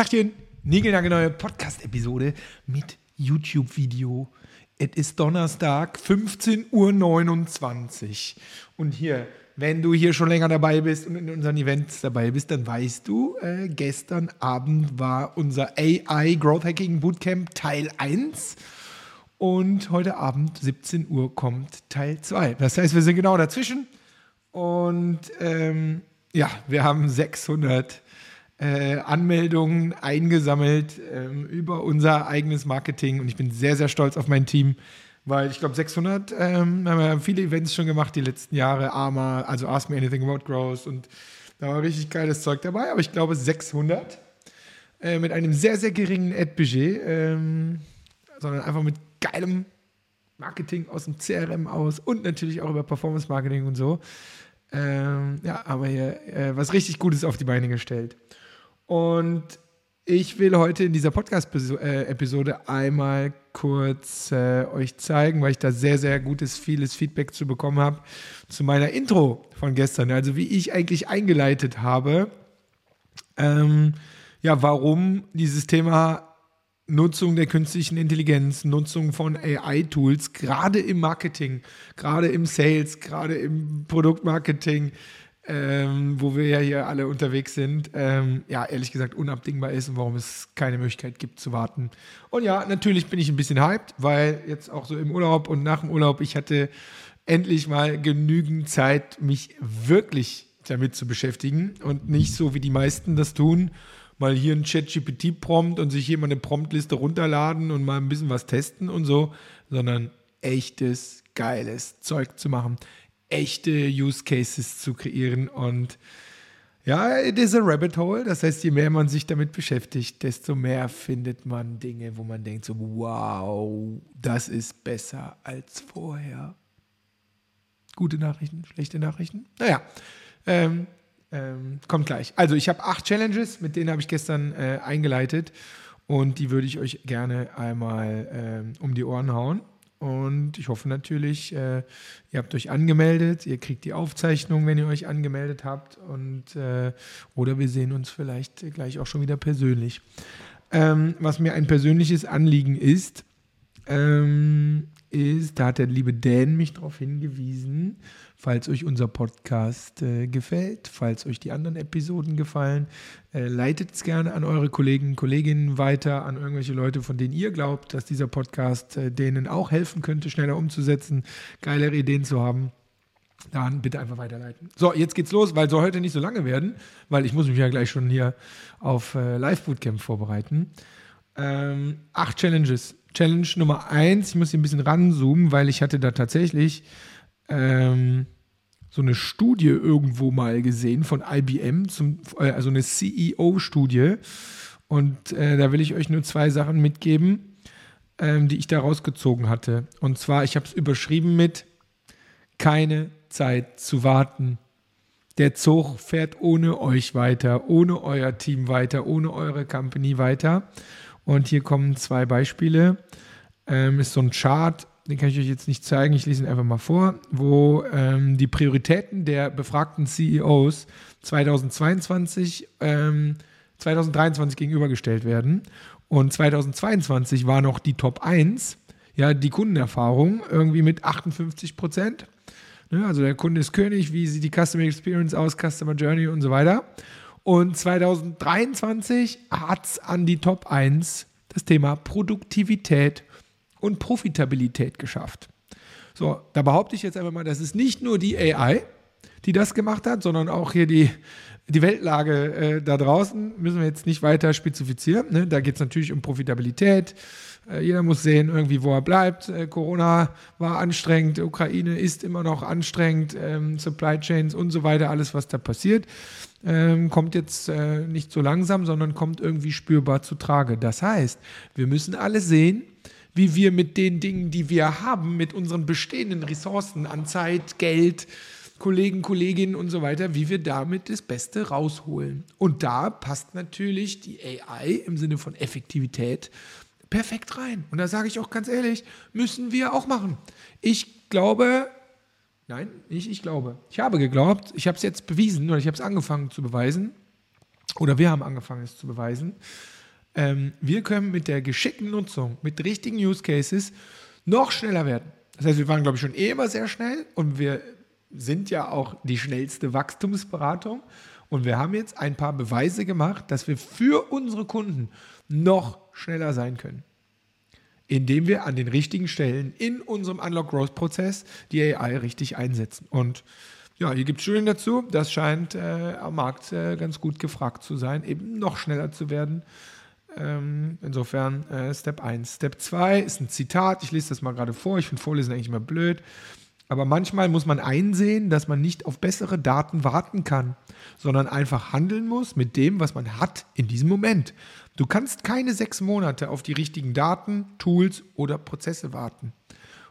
Tachchen, neue Podcast-Episode mit YouTube-Video. Es ist Donnerstag, 15.29 Uhr. Und hier, wenn du hier schon länger dabei bist und in unseren Events dabei bist, dann weißt du, äh, gestern Abend war unser AI Growth Hacking Bootcamp Teil 1. Und heute Abend, 17 Uhr, kommt Teil 2. Das heißt, wir sind genau dazwischen. Und ähm, ja, wir haben 600 äh, Anmeldungen eingesammelt ähm, über unser eigenes Marketing und ich bin sehr, sehr stolz auf mein Team, weil ich glaube 600 ähm, haben wir viele Events schon gemacht die letzten Jahre, AMA, also Ask Me Anything About Growth und da war richtig geiles Zeug dabei, aber ich glaube 600 äh, mit einem sehr, sehr geringen Ad-Budget, ähm, sondern einfach mit geilem Marketing aus dem CRM aus und natürlich auch über Performance Marketing und so. Ähm, ja, haben wir hier äh, was richtig Gutes auf die Beine gestellt. Und ich will heute in dieser Podcast-Episode einmal kurz äh, euch zeigen, weil ich da sehr, sehr gutes, vieles Feedback zu bekommen habe, zu meiner Intro von gestern. Also wie ich eigentlich eingeleitet habe, ähm, ja, warum dieses Thema Nutzung der künstlichen Intelligenz, Nutzung von AI-Tools, gerade im Marketing, gerade im Sales, gerade im Produktmarketing, ähm, wo wir ja hier alle unterwegs sind, ähm, ja, ehrlich gesagt unabdingbar ist und warum es keine Möglichkeit gibt zu warten. Und ja, natürlich bin ich ein bisschen hyped, weil jetzt auch so im Urlaub und nach dem Urlaub, ich hatte endlich mal genügend Zeit, mich wirklich damit zu beschäftigen und nicht so wie die meisten das tun, mal hier ein Chat-GPT-Prompt und sich hier mal eine Promptliste runterladen und mal ein bisschen was testen und so, sondern echtes, geiles Zeug zu machen echte Use Cases zu kreieren. Und ja, it is a rabbit hole. Das heißt, je mehr man sich damit beschäftigt, desto mehr findet man Dinge, wo man denkt so, wow, das ist besser als vorher. Gute Nachrichten, schlechte Nachrichten? Naja, ähm, ähm, kommt gleich. Also ich habe acht Challenges, mit denen habe ich gestern äh, eingeleitet und die würde ich euch gerne einmal ähm, um die Ohren hauen. Und ich hoffe natürlich, äh, ihr habt euch angemeldet, ihr kriegt die Aufzeichnung, wenn ihr euch angemeldet habt. Und, äh, oder wir sehen uns vielleicht gleich auch schon wieder persönlich. Ähm, was mir ein persönliches Anliegen ist, ähm, ist, da hat der liebe Dan mich darauf hingewiesen, falls euch unser Podcast äh, gefällt, falls euch die anderen Episoden gefallen, äh, leitet es gerne an eure Kollegen Kolleginnen weiter, an irgendwelche Leute, von denen ihr glaubt, dass dieser Podcast äh, denen auch helfen könnte, schneller umzusetzen, geilere Ideen zu haben. Dann bitte einfach weiterleiten. So, jetzt geht's los, weil soll heute nicht so lange werden, weil ich muss mich ja gleich schon hier auf äh, Live-Bootcamp vorbereiten. Ähm, acht Challenges Challenge Nummer eins, ich muss hier ein bisschen ranzoomen, weil ich hatte da tatsächlich ähm, so eine Studie irgendwo mal gesehen von IBM, zum, äh, also eine CEO-Studie. Und äh, da will ich euch nur zwei Sachen mitgeben, ähm, die ich da rausgezogen hatte. Und zwar, ich habe es überschrieben mit keine Zeit zu warten. Der Zug fährt ohne euch weiter, ohne euer Team weiter, ohne eure Company weiter. Und hier kommen zwei Beispiele. Ähm, ist so ein Chart, den kann ich euch jetzt nicht zeigen, ich lese ihn einfach mal vor, wo ähm, die Prioritäten der befragten CEOs 2022, ähm, 2023 gegenübergestellt werden. Und 2022 war noch die Top 1, ja, die Kundenerfahrung irgendwie mit 58 Prozent. Ne, also der Kunde ist König, wie sieht die Customer Experience aus, Customer Journey und so weiter. Und 2023 hat es an die Top 1 das Thema Produktivität und Profitabilität geschafft. So, da behaupte ich jetzt einfach mal, das ist nicht nur die AI, die das gemacht hat, sondern auch hier die, die Weltlage äh, da draußen, müssen wir jetzt nicht weiter spezifizieren. Ne? Da geht es natürlich um Profitabilität. Äh, jeder muss sehen, irgendwie, wo er bleibt. Äh, Corona war anstrengend, Ukraine ist immer noch anstrengend, ähm, Supply Chains und so weiter, alles, was da passiert ähm, kommt jetzt äh, nicht so langsam, sondern kommt irgendwie spürbar zu Trage. Das heißt, wir müssen alle sehen, wie wir mit den Dingen, die wir haben, mit unseren bestehenden Ressourcen an Zeit, Geld, Kollegen, Kolleginnen und so weiter, wie wir damit das Beste rausholen. Und da passt natürlich die AI im Sinne von Effektivität perfekt rein. Und da sage ich auch ganz ehrlich, müssen wir auch machen. Ich glaube, Nein, nicht ich glaube. Ich habe geglaubt, ich habe es jetzt bewiesen oder ich habe es angefangen zu beweisen. oder wir haben angefangen, es zu beweisen, ähm, wir können mit der geschickten Nutzung, mit richtigen Use Cases noch schneller werden. Das heißt, wir waren, glaube ich, schon eh immer sehr schnell und wir sind ja auch die schnellste Wachstumsberatung. Und wir haben jetzt ein paar Beweise gemacht, dass wir für unsere Kunden noch schneller sein können. Indem wir an den richtigen Stellen in unserem Unlock Growth Prozess die AI richtig einsetzen. Und ja, hier gibt es Studien dazu. Das scheint äh, am Markt äh, ganz gut gefragt zu sein, eben noch schneller zu werden. Ähm, insofern äh, Step 1. Step 2 ist ein Zitat. Ich lese das mal gerade vor. Ich finde Vorlesen eigentlich immer blöd. Aber manchmal muss man einsehen, dass man nicht auf bessere Daten warten kann, sondern einfach handeln muss mit dem, was man hat in diesem Moment. Du kannst keine sechs Monate auf die richtigen Daten, Tools oder Prozesse warten.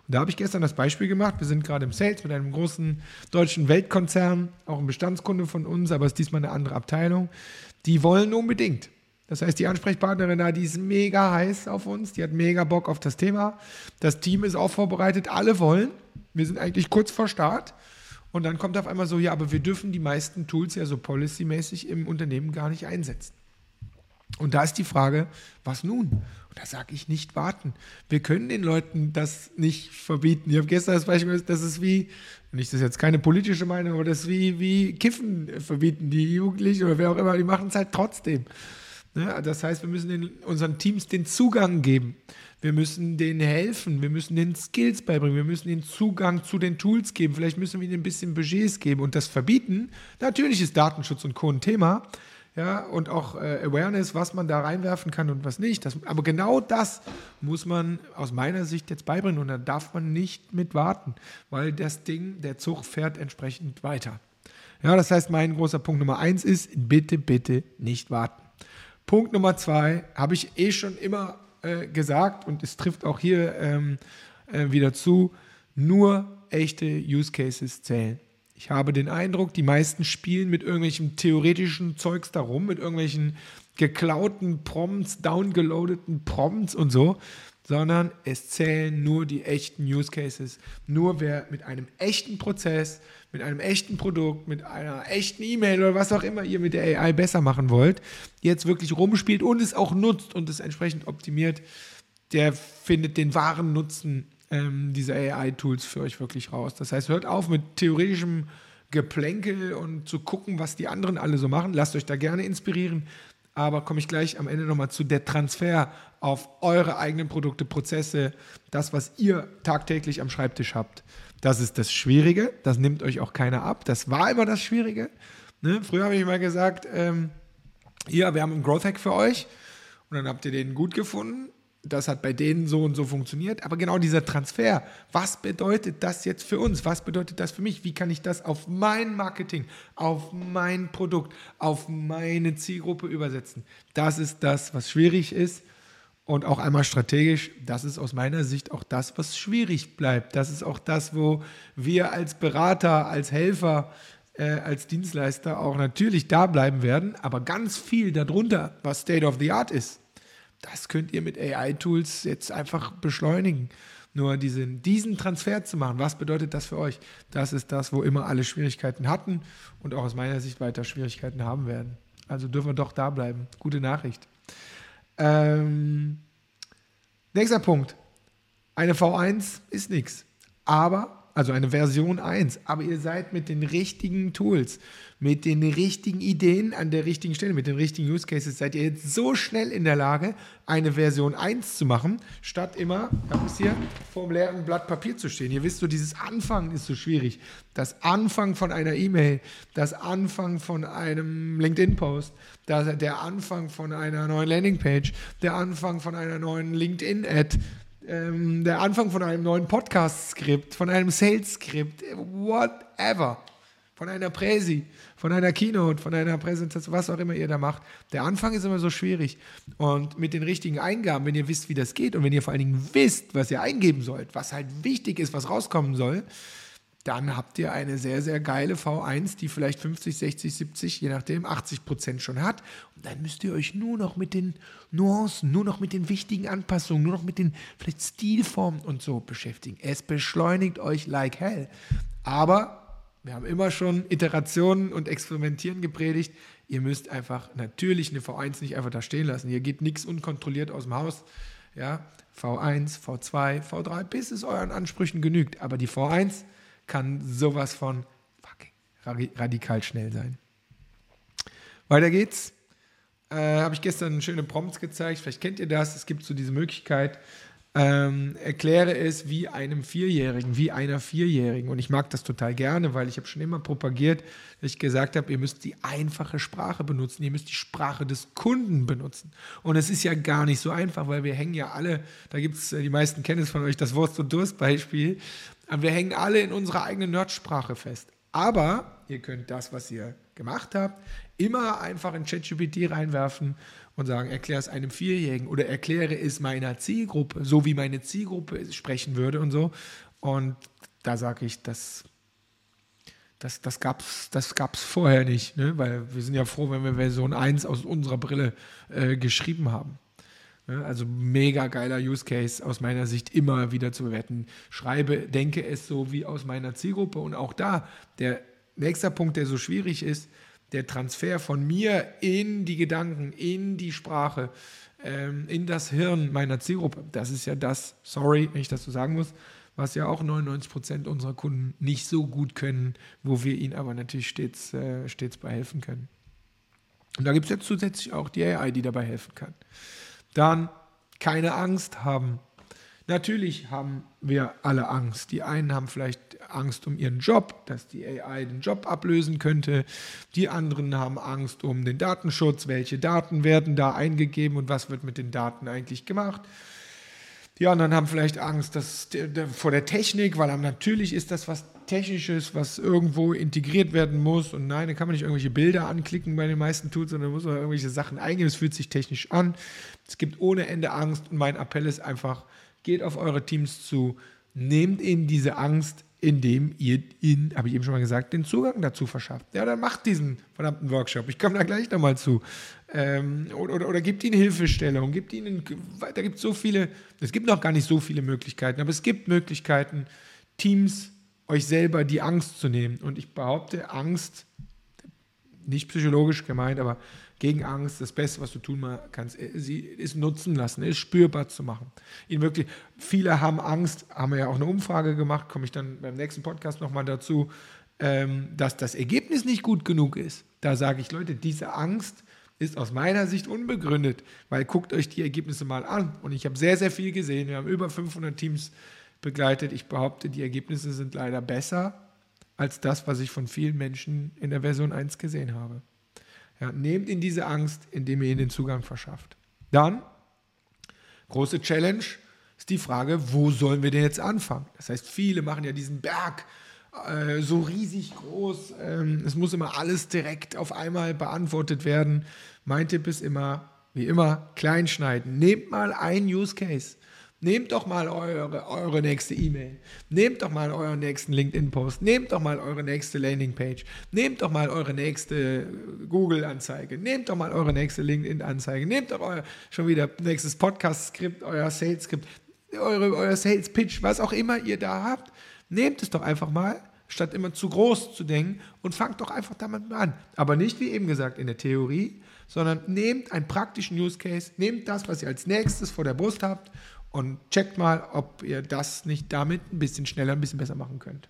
Und da habe ich gestern das Beispiel gemacht. Wir sind gerade im Sales mit einem großen deutschen Weltkonzern, auch ein Bestandskunde von uns, aber es ist diesmal eine andere Abteilung. Die wollen unbedingt das heißt, die Ansprechpartnerin da, die ist mega heiß auf uns, die hat mega Bock auf das Thema. Das Team ist auch vorbereitet, alle wollen. Wir sind eigentlich kurz vor Start. Und dann kommt auf einmal so, ja, aber wir dürfen die meisten Tools ja so policymäßig im Unternehmen gar nicht einsetzen. Und da ist die Frage, was nun? Und da sage ich nicht warten. Wir können den Leuten das nicht verbieten. Ich habe gestern das Beispiel, das ist wie, nicht das ist jetzt keine politische Meinung, aber das ist wie, wie Kiffen verbieten die Jugendlichen oder wer auch immer, die machen es halt trotzdem. Ne? Das heißt, wir müssen den, unseren Teams den Zugang geben. Wir müssen denen helfen. Wir müssen den Skills beibringen. Wir müssen den Zugang zu den Tools geben. Vielleicht müssen wir ihnen ein bisschen Budgets geben und das verbieten. Natürlich ist Datenschutz und Co. ein Thema. Ja, und auch äh, Awareness, was man da reinwerfen kann und was nicht. Das, aber genau das muss man aus meiner Sicht jetzt beibringen und da darf man nicht mit warten, weil das Ding, der Zug fährt entsprechend weiter. Ja, das heißt, mein großer Punkt Nummer eins ist, bitte, bitte nicht warten. Punkt Nummer zwei habe ich eh schon immer äh, gesagt und es trifft auch hier ähm, äh, wieder zu, nur echte Use Cases zählen. Ich habe den Eindruck, die meisten spielen mit irgendwelchen theoretischen Zeugs darum, mit irgendwelchen geklauten Prompts, downgeloadeten Prompts und so, sondern es zählen nur die echten Use Cases. Nur wer mit einem echten Prozess, mit einem echten Produkt, mit einer echten E-Mail oder was auch immer ihr mit der AI besser machen wollt, jetzt wirklich rumspielt und es auch nutzt und es entsprechend optimiert, der findet den wahren Nutzen ähm, dieser AI-Tools für euch wirklich raus. Das heißt, hört auf mit theoretischem Geplänkel und zu gucken, was die anderen alle so machen. Lasst euch da gerne inspirieren. Aber komme ich gleich am Ende nochmal zu der Transfer auf eure eigenen Produkte, Prozesse, das, was ihr tagtäglich am Schreibtisch habt. Das ist das Schwierige, das nimmt euch auch keiner ab. Das war immer das Schwierige. Ne? Früher habe ich mal gesagt, ähm, hier, wir haben einen Growth Hack für euch und dann habt ihr den gut gefunden. Das hat bei denen so und so funktioniert. Aber genau dieser Transfer, was bedeutet das jetzt für uns? Was bedeutet das für mich? Wie kann ich das auf mein Marketing, auf mein Produkt, auf meine Zielgruppe übersetzen? Das ist das, was schwierig ist und auch einmal strategisch, das ist aus meiner Sicht auch das, was schwierig bleibt. Das ist auch das, wo wir als Berater, als Helfer, äh, als Dienstleister auch natürlich da bleiben werden. Aber ganz viel darunter, was State of the Art ist, das könnt ihr mit AI-Tools jetzt einfach beschleunigen. Nur diesen, diesen Transfer zu machen, was bedeutet das für euch? Das ist das, wo immer alle Schwierigkeiten hatten und auch aus meiner Sicht weiter Schwierigkeiten haben werden. Also dürfen wir doch da bleiben. Gute Nachricht. Ähm, nächster Punkt. Eine V1 ist nichts. Aber also eine Version 1, aber ihr seid mit den richtigen Tools, mit den richtigen Ideen an der richtigen Stelle, mit den richtigen Use Cases, seid ihr jetzt so schnell in der Lage, eine Version 1 zu machen, statt immer, habe es hier, vor dem leeren Blatt Papier zu stehen. Ihr wisst so, dieses Anfangen ist so schwierig. Das Anfangen von einer E-Mail, das Anfangen von einem LinkedIn-Post, der Anfang von einer neuen Landingpage, der Anfang von einer neuen LinkedIn-Ad, ähm, der Anfang von einem neuen Podcast-Skript, von einem Sales-Skript, whatever, von einer Präsi, von einer Keynote, von einer Präsentation, was auch immer ihr da macht. Der Anfang ist immer so schwierig. Und mit den richtigen Eingaben, wenn ihr wisst, wie das geht und wenn ihr vor allen Dingen wisst, was ihr eingeben sollt, was halt wichtig ist, was rauskommen soll, dann habt ihr eine sehr, sehr geile V1, die vielleicht 50, 60, 70, je nachdem, 80 Prozent schon hat. Und dann müsst ihr euch nur noch mit den Nuancen, nur noch mit den wichtigen Anpassungen, nur noch mit den vielleicht Stilformen und so beschäftigen. Es beschleunigt euch like hell. Aber wir haben immer schon Iterationen und Experimentieren gepredigt. Ihr müsst einfach natürlich eine V1 nicht einfach da stehen lassen. Hier geht nichts unkontrolliert aus dem Haus. Ja, V1, V2, V3, bis es euren Ansprüchen genügt. Aber die V1 kann sowas von fucking radikal schnell sein. Weiter geht's. Äh, Habe ich gestern schöne Prompts gezeigt. Vielleicht kennt ihr das. Es gibt so diese Möglichkeit, ähm, erkläre es wie einem Vierjährigen, wie einer Vierjährigen. Und ich mag das total gerne, weil ich habe schon immer propagiert, dass ich gesagt habe, ihr müsst die einfache Sprache benutzen, ihr müsst die Sprache des Kunden benutzen. Und es ist ja gar nicht so einfach, weil wir hängen ja alle, da gibt es, äh, die meisten kennen es von euch, das Wurst- und Durst-Beispiel, wir hängen alle in unserer eigenen Nerdsprache fest. Aber ihr könnt das, was ihr gemacht habt, immer einfach in ChatGPT reinwerfen und sagen, erkläre es einem Vierjährigen oder erkläre es meiner Zielgruppe, so wie meine Zielgruppe sprechen würde und so. Und da sage ich, das, das, das gab es das gab's vorher nicht, ne? weil wir sind ja froh, wenn wir Version 1 aus unserer Brille äh, geschrieben haben. Ne? Also mega geiler Use Case aus meiner Sicht immer wieder zu bewerten. Schreibe, denke es so wie aus meiner Zielgruppe und auch da, der nächste Punkt, der so schwierig ist, der Transfer von mir in die Gedanken, in die Sprache, ähm, in das Hirn meiner Zielgruppe. Das ist ja das, sorry, wenn ich das so sagen muss, was ja auch 99 Prozent unserer Kunden nicht so gut können, wo wir ihnen aber natürlich stets, äh, stets bei helfen können. Und da gibt es jetzt zusätzlich auch die AI, die dabei helfen kann. Dann keine Angst haben Natürlich haben wir alle Angst. Die einen haben vielleicht Angst um ihren Job, dass die AI den Job ablösen könnte. Die anderen haben Angst um den Datenschutz. Welche Daten werden da eingegeben und was wird mit den Daten eigentlich gemacht? Die anderen haben vielleicht Angst dass vor der Technik, weil natürlich ist das was Technisches, was irgendwo integriert werden muss. Und nein, da kann man nicht irgendwelche Bilder anklicken bei den meisten Tools, sondern muss man irgendwelche Sachen eingeben. Es fühlt sich technisch an. Es gibt ohne Ende Angst. Und mein Appell ist einfach, geht auf eure Teams zu, nehmt ihnen diese Angst, indem ihr ihnen, habe ich eben schon mal gesagt, den Zugang dazu verschafft. Ja, dann macht diesen verdammten Workshop. Ich komme da gleich nochmal zu. Ähm, oder, oder, oder gibt ihnen Hilfestellung, gibt ihnen, da gibt es so viele, es gibt noch gar nicht so viele Möglichkeiten, aber es gibt Möglichkeiten, Teams euch selber die Angst zu nehmen. Und ich behaupte, Angst, nicht psychologisch gemeint, aber gegen Angst, das Beste, was du tun kannst, äh, sie ist nutzen lassen, ist spürbar zu machen. Ihn wirklich, viele haben Angst, haben wir ja auch eine Umfrage gemacht, komme ich dann beim nächsten Podcast nochmal dazu, ähm, dass das Ergebnis nicht gut genug ist. Da sage ich, Leute, diese Angst ist aus meiner Sicht unbegründet, weil guckt euch die Ergebnisse mal an. Und ich habe sehr, sehr viel gesehen. Wir haben über 500 Teams begleitet. Ich behaupte, die Ergebnisse sind leider besser als das, was ich von vielen Menschen in der Version 1 gesehen habe. Ja, nehmt ihnen diese Angst, indem ihr ihnen den Zugang verschafft. Dann, große Challenge, ist die Frage, wo sollen wir denn jetzt anfangen? Das heißt, viele machen ja diesen Berg äh, so riesig groß. Ähm, es muss immer alles direkt auf einmal beantwortet werden. Mein Tipp ist immer, wie immer, kleinschneiden. Nehmt mal einen Use Case. Nehmt doch mal eure, eure nächste E-Mail. Nehmt doch mal euren nächsten LinkedIn-Post. Nehmt doch mal eure nächste Landingpage. Nehmt doch mal eure nächste Google-Anzeige. Nehmt doch mal eure nächste LinkedIn-Anzeige. Nehmt doch euer schon wieder nächstes Podcast-Skript, euer Sales-Skript, eure, euer Sales-Pitch, was auch immer ihr da habt. Nehmt es doch einfach mal, statt immer zu groß zu denken und fangt doch einfach damit an. Aber nicht, wie eben gesagt, in der Theorie, sondern nehmt einen praktischen Use Case, nehmt das, was ihr als nächstes vor der Brust habt und checkt mal, ob ihr das nicht damit ein bisschen schneller, ein bisschen besser machen könnt.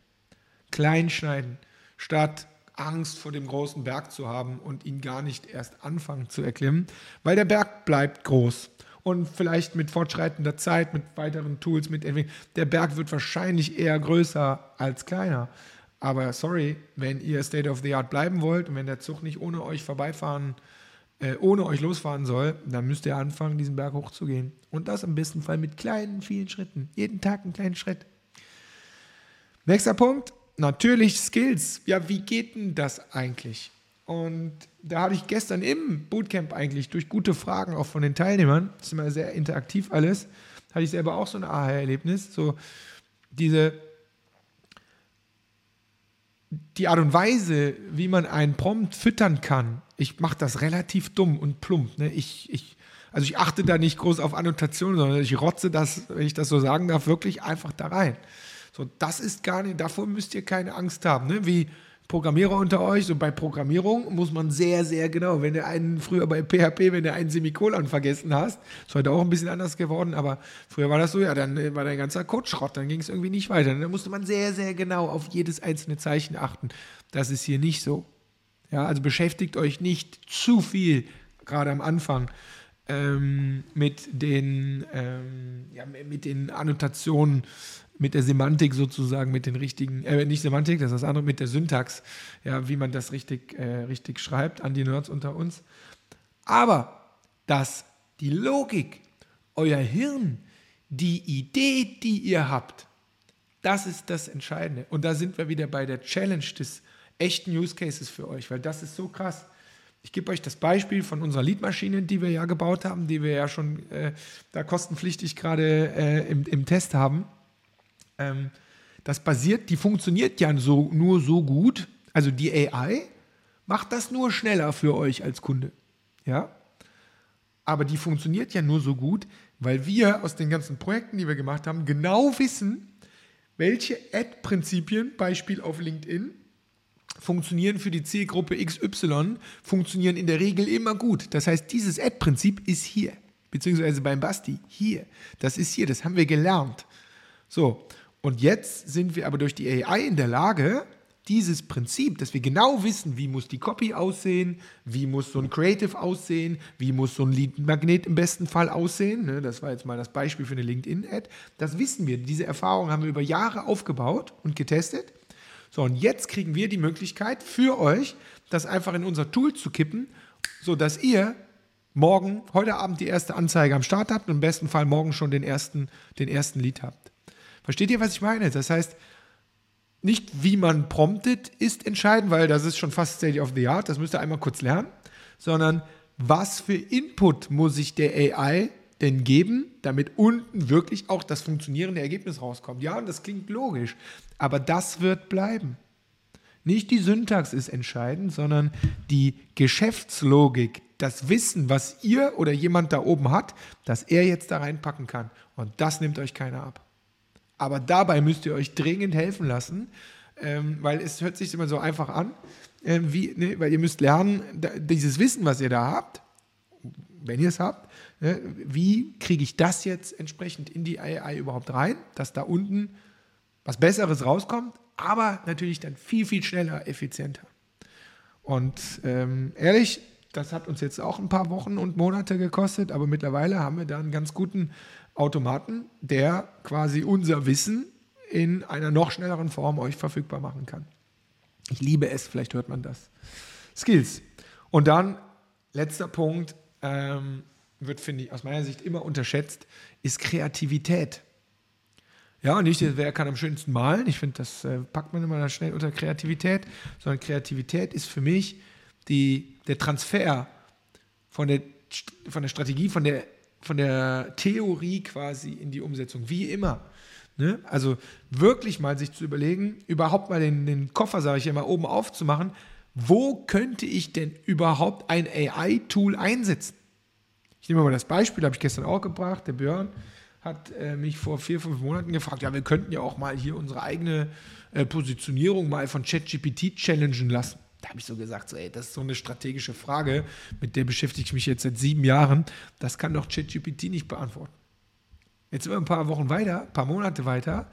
Klein schneiden, statt Angst vor dem großen Berg zu haben und ihn gar nicht erst anfangen zu erklimmen, weil der Berg bleibt groß. Und vielleicht mit fortschreitender Zeit, mit weiteren Tools, mit der Berg wird wahrscheinlich eher größer als kleiner. Aber sorry, wenn ihr State of the Art bleiben wollt und wenn der Zug nicht ohne euch vorbeifahren äh, äh, ohne euch losfahren soll, dann müsst ihr anfangen, diesen Berg hochzugehen. Und das im besten Fall mit kleinen, vielen Schritten. Jeden Tag einen kleinen Schritt. Nächster Punkt, natürlich Skills. Ja, wie geht denn das eigentlich? Und da hatte ich gestern im Bootcamp eigentlich durch gute Fragen auch von den Teilnehmern, das ist immer sehr interaktiv alles, hatte ich selber auch so ein Aha-Erlebnis. So diese die Art und Weise, wie man einen Prompt füttern kann, ich mache das relativ dumm und plump. Ne? Ich, ich, also ich achte da nicht groß auf Annotationen, sondern ich rotze das, wenn ich das so sagen darf, wirklich einfach da rein. So, das ist gar nicht, davor müsst ihr keine Angst haben. Ne? Wie Programmierer unter euch, so bei Programmierung muss man sehr, sehr genau, wenn du einen früher bei PHP, wenn du einen Semikolon vergessen hast, ist heute auch ein bisschen anders geworden, aber früher war das so, ja, dann äh, war dein ganzer Code Schrott, dann ging es irgendwie nicht weiter. Da musste man sehr, sehr genau auf jedes einzelne Zeichen achten. Das ist hier nicht so. Ja, also beschäftigt euch nicht zu viel, gerade am Anfang, ähm, mit, den, ähm, ja, mit den Annotationen, mit der Semantik sozusagen, mit den richtigen, äh, nicht Semantik, das ist das andere, mit der Syntax, ja, wie man das richtig, äh, richtig schreibt, an die Nerds unter uns. Aber dass die Logik, euer Hirn, die Idee, die ihr habt, das ist das Entscheidende. Und da sind wir wieder bei der Challenge des echten Use Cases für euch, weil das ist so krass. Ich gebe euch das Beispiel von unserer Leadmaschine, die wir ja gebaut haben, die wir ja schon äh, da kostenpflichtig gerade äh, im, im, Test haben. Ähm, das basiert, die funktioniert ja so, nur so gut, also die AI macht das nur schneller für euch als Kunde. Ja? Aber die funktioniert ja nur so gut, weil wir aus den ganzen Projekten, die wir gemacht haben, genau wissen, welche Ad-Prinzipien, Beispiel auf LinkedIn, funktionieren für die Zielgruppe XY, funktionieren in der Regel immer gut. Das heißt, dieses Ad-Prinzip ist hier, beziehungsweise beim Basti hier. Das ist hier, das haben wir gelernt. So, und jetzt sind wir aber durch die AI in der Lage, dieses Prinzip, dass wir genau wissen, wie muss die Copy aussehen, wie muss so ein Creative aussehen, wie muss so ein Lead-Magnet im besten Fall aussehen, ne, das war jetzt mal das Beispiel für eine LinkedIn-Ad, das wissen wir, diese Erfahrung haben wir über Jahre aufgebaut und getestet so, und jetzt kriegen wir die Möglichkeit für euch, das einfach in unser Tool zu kippen, sodass ihr morgen, heute Abend die erste Anzeige am Start habt und im besten Fall morgen schon den ersten, den ersten Lead habt. Versteht ihr, was ich meine? Das heißt, nicht wie man promptet ist entscheidend, weil das ist schon fast State of the Art, das müsst ihr einmal kurz lernen, sondern was für Input muss ich der AI denn geben, damit unten wirklich auch das funktionierende Ergebnis rauskommt? Ja, und das klingt logisch, aber das wird bleiben. Nicht die Syntax ist entscheidend, sondern die Geschäftslogik, das Wissen, was ihr oder jemand da oben hat, dass er jetzt da reinpacken kann. Und das nimmt euch keiner ab. Aber dabei müsst ihr euch dringend helfen lassen, ähm, weil es hört sich immer so einfach an, äh, wie, ne, weil ihr müsst lernen, da, dieses Wissen, was ihr da habt, wenn ihr es habt, ne, wie kriege ich das jetzt entsprechend in die AI überhaupt rein, dass da unten was Besseres rauskommt, aber natürlich dann viel, viel schneller, effizienter. Und ähm, ehrlich, das hat uns jetzt auch ein paar Wochen und Monate gekostet, aber mittlerweile haben wir da einen ganz guten Automaten, der quasi unser Wissen in einer noch schnelleren Form euch verfügbar machen kann. Ich liebe es, vielleicht hört man das. Skills. Und dann, letzter Punkt, ähm, wird, finde ich, aus meiner Sicht immer unterschätzt, ist Kreativität. Ja, nicht, wer kann am schönsten malen. Ich finde, das äh, packt man immer schnell unter Kreativität, sondern Kreativität ist für mich die, der Transfer von der, von der Strategie, von der, von der Theorie quasi in die Umsetzung, wie immer. Ne? Also wirklich mal sich zu überlegen, überhaupt mal den, den Koffer, sage ich immer, oben aufzumachen. Wo könnte ich denn überhaupt ein AI-Tool einsetzen? Ich nehme mal das Beispiel, habe ich gestern auch gebracht, der Björn hat äh, mich vor vier, fünf Monaten gefragt, ja, wir könnten ja auch mal hier unsere eigene äh, Positionierung mal von ChatGPT challengen lassen. Da habe ich so gesagt, so, ey, das ist so eine strategische Frage, mit der beschäftige ich mich jetzt seit sieben Jahren. Das kann doch ChatGPT nicht beantworten. Jetzt sind wir ein paar Wochen weiter, ein paar Monate weiter.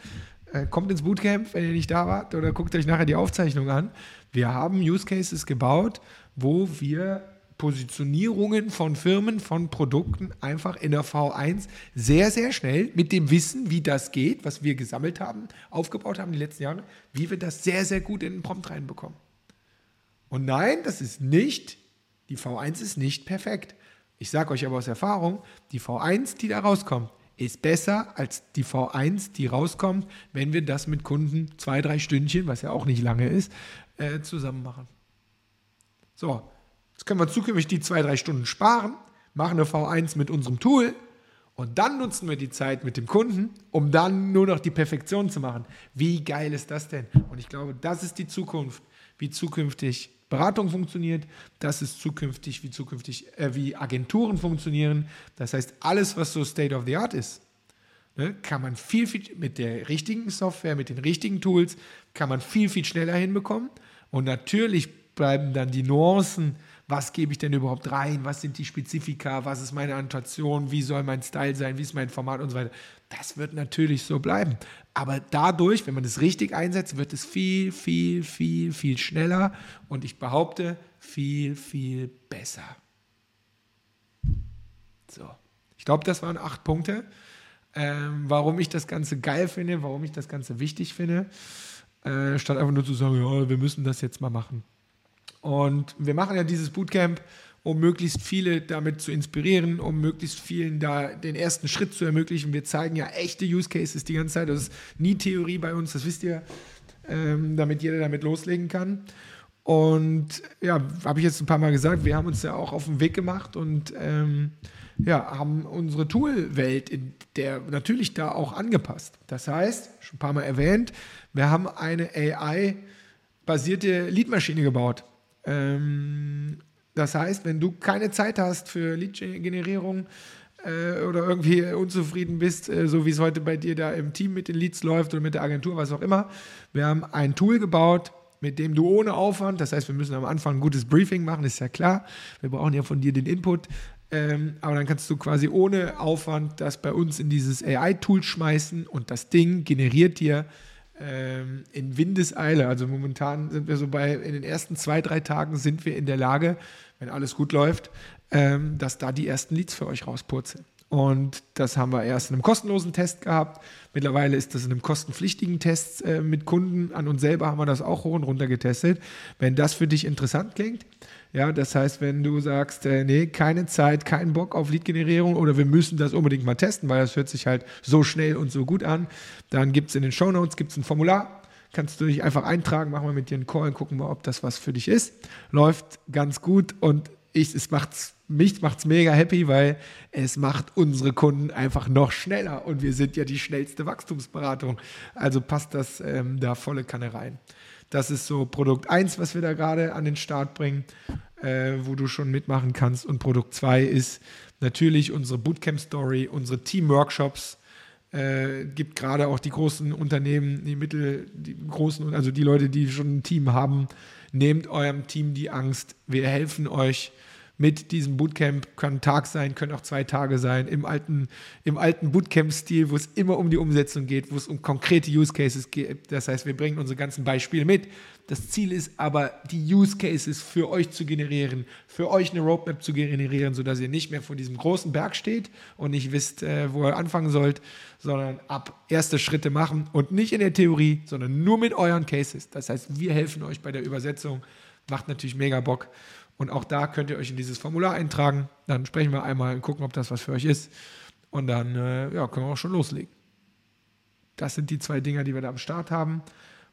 Äh, kommt ins Bootcamp, wenn ihr nicht da wart, oder guckt euch nachher die Aufzeichnung an. Wir haben Use Cases gebaut, wo wir Positionierungen von Firmen, von Produkten einfach in der V1 sehr, sehr schnell mit dem Wissen, wie das geht, was wir gesammelt haben, aufgebaut haben die letzten Jahre, wie wir das sehr, sehr gut in den Prompt reinbekommen. Und nein, das ist nicht, die V1 ist nicht perfekt. Ich sage euch aber aus Erfahrung, die V1, die da rauskommt, ist besser als die V1, die rauskommt, wenn wir das mit Kunden zwei, drei Stündchen, was ja auch nicht lange ist, äh, zusammen machen. So, Jetzt können wir zukünftig die zwei, drei Stunden sparen, machen eine V1 mit unserem Tool und dann nutzen wir die Zeit mit dem Kunden, um dann nur noch die Perfektion zu machen. Wie geil ist das denn? Und ich glaube, das ist die Zukunft, wie zukünftig Beratung funktioniert, das ist zukünftig, wie zukünftig, äh, wie Agenturen funktionieren. Das heißt, alles, was so State of the Art ist, ne, kann man viel, viel mit der richtigen Software, mit den richtigen Tools, kann man viel, viel schneller hinbekommen. Und natürlich bleiben dann die Nuancen, was gebe ich denn überhaupt rein, was sind die Spezifika, was ist meine Annotation, wie soll mein Style sein, wie ist mein Format und so weiter. Das wird natürlich so bleiben. Aber dadurch, wenn man es richtig einsetzt, wird es viel, viel, viel, viel schneller und ich behaupte, viel, viel besser. So, ich glaube, das waren acht Punkte, ähm, warum ich das Ganze geil finde, warum ich das Ganze wichtig finde, äh, statt einfach nur zu sagen, ja, wir müssen das jetzt mal machen. Und wir machen ja dieses Bootcamp, um möglichst viele damit zu inspirieren, um möglichst vielen da den ersten Schritt zu ermöglichen. Wir zeigen ja echte Use Cases die ganze Zeit. Das ist nie Theorie bei uns, das wisst ihr, ähm, damit jeder damit loslegen kann. Und ja, habe ich jetzt ein paar Mal gesagt, wir haben uns ja auch auf den Weg gemacht und ähm, ja, haben unsere Toolwelt in der natürlich da auch angepasst. Das heißt, schon ein paar Mal erwähnt, wir haben eine AI-basierte Leadmaschine gebaut. Ähm, das heißt, wenn du keine Zeit hast für Lead-Generierung äh, oder irgendwie unzufrieden bist, äh, so wie es heute bei dir da im Team mit den Leads läuft oder mit der Agentur, was auch immer, wir haben ein Tool gebaut, mit dem du ohne Aufwand, das heißt, wir müssen am Anfang ein gutes Briefing machen, ist ja klar. Wir brauchen ja von dir den Input. Ähm, aber dann kannst du quasi ohne Aufwand das bei uns in dieses AI-Tool schmeißen und das Ding generiert dir ähm, in Windeseile. Also momentan sind wir so bei, in den ersten zwei, drei Tagen sind wir in der Lage, wenn alles gut läuft, ähm, dass da die ersten Leads für euch rauspurzeln. Und das haben wir erst in einem kostenlosen Test gehabt. Mittlerweile ist das in einem kostenpflichtigen Test äh, mit Kunden. An uns selber haben wir das auch hoch und runter getestet. Wenn das für dich interessant klingt, ja, das heißt, wenn du sagst, äh, nee, keine Zeit, keinen Bock auf Lead-Generierung oder wir müssen das unbedingt mal testen, weil das hört sich halt so schnell und so gut an, dann gibt es in den Show Notes ein Formular. Kannst du dich einfach eintragen, machen wir mit dir einen Call, gucken wir, ob das was für dich ist. Läuft ganz gut und ich, es macht's, mich macht es mega happy, weil es macht unsere Kunden einfach noch schneller und wir sind ja die schnellste Wachstumsberatung. Also passt das ähm, da volle Kanne rein. Das ist so Produkt 1, was wir da gerade an den Start bringen, äh, wo du schon mitmachen kannst. Und Produkt 2 ist natürlich unsere Bootcamp-Story, unsere Team-Workshops. Äh, gibt gerade auch die großen Unternehmen, die Mittel, die großen, also die Leute, die schon ein Team haben, nehmt eurem Team die Angst. Wir helfen euch mit diesem Bootcamp. Kann Tag sein, können auch zwei Tage sein. Im alten, im alten Bootcamp-Stil, wo es immer um die Umsetzung geht, wo es um konkrete Use Cases geht. Das heißt, wir bringen unsere ganzen Beispiele mit. Das Ziel ist aber, die Use Cases für euch zu generieren, für euch eine Roadmap zu generieren, sodass ihr nicht mehr vor diesem großen Berg steht und nicht wisst, äh, wo ihr anfangen sollt, sondern ab erste Schritte machen und nicht in der Theorie, sondern nur mit euren Cases. Das heißt, wir helfen euch bei der Übersetzung. Macht natürlich mega Bock. Und auch da könnt ihr euch in dieses Formular eintragen. Dann sprechen wir einmal und gucken, ob das was für euch ist. Und dann äh, ja, können wir auch schon loslegen. Das sind die zwei Dinger, die wir da am Start haben.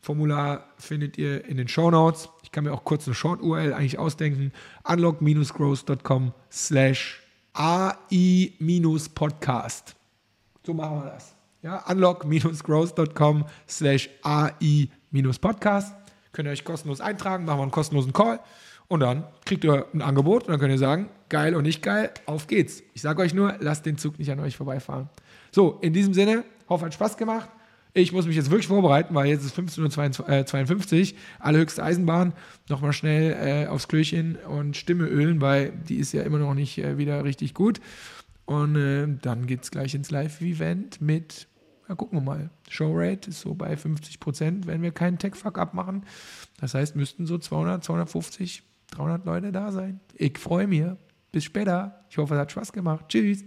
Formular findet ihr in den Show Notes. Ich kann mir auch kurz eine Short-URL eigentlich ausdenken. unlock-growth.com slash AI-Podcast. So machen wir das. Ja, unlock-growth.com slash AI-Podcast. Könnt ihr euch kostenlos eintragen, machen wir einen kostenlosen Call. Und dann kriegt ihr ein Angebot und dann könnt ihr sagen, geil und nicht geil, auf geht's. Ich sage euch nur, lasst den Zug nicht an euch vorbeifahren. So, in diesem Sinne, hoffe, hat Spaß gemacht. Ich muss mich jetzt wirklich vorbereiten, weil jetzt ist 15.52 Uhr, allerhöchste Eisenbahn. Nochmal schnell äh, aufs Klöchen und Stimme ölen, weil die ist ja immer noch nicht äh, wieder richtig gut. Und äh, dann geht es gleich ins Live-Event mit, ja, gucken wir mal. Showrate ist so bei 50 Prozent, wenn wir keinen Tech-Fuck abmachen. Das heißt, müssten so 200, 250 300 Leute da sein. Ich freue mich. Bis später. Ich hoffe, es hat Spaß gemacht. Tschüss.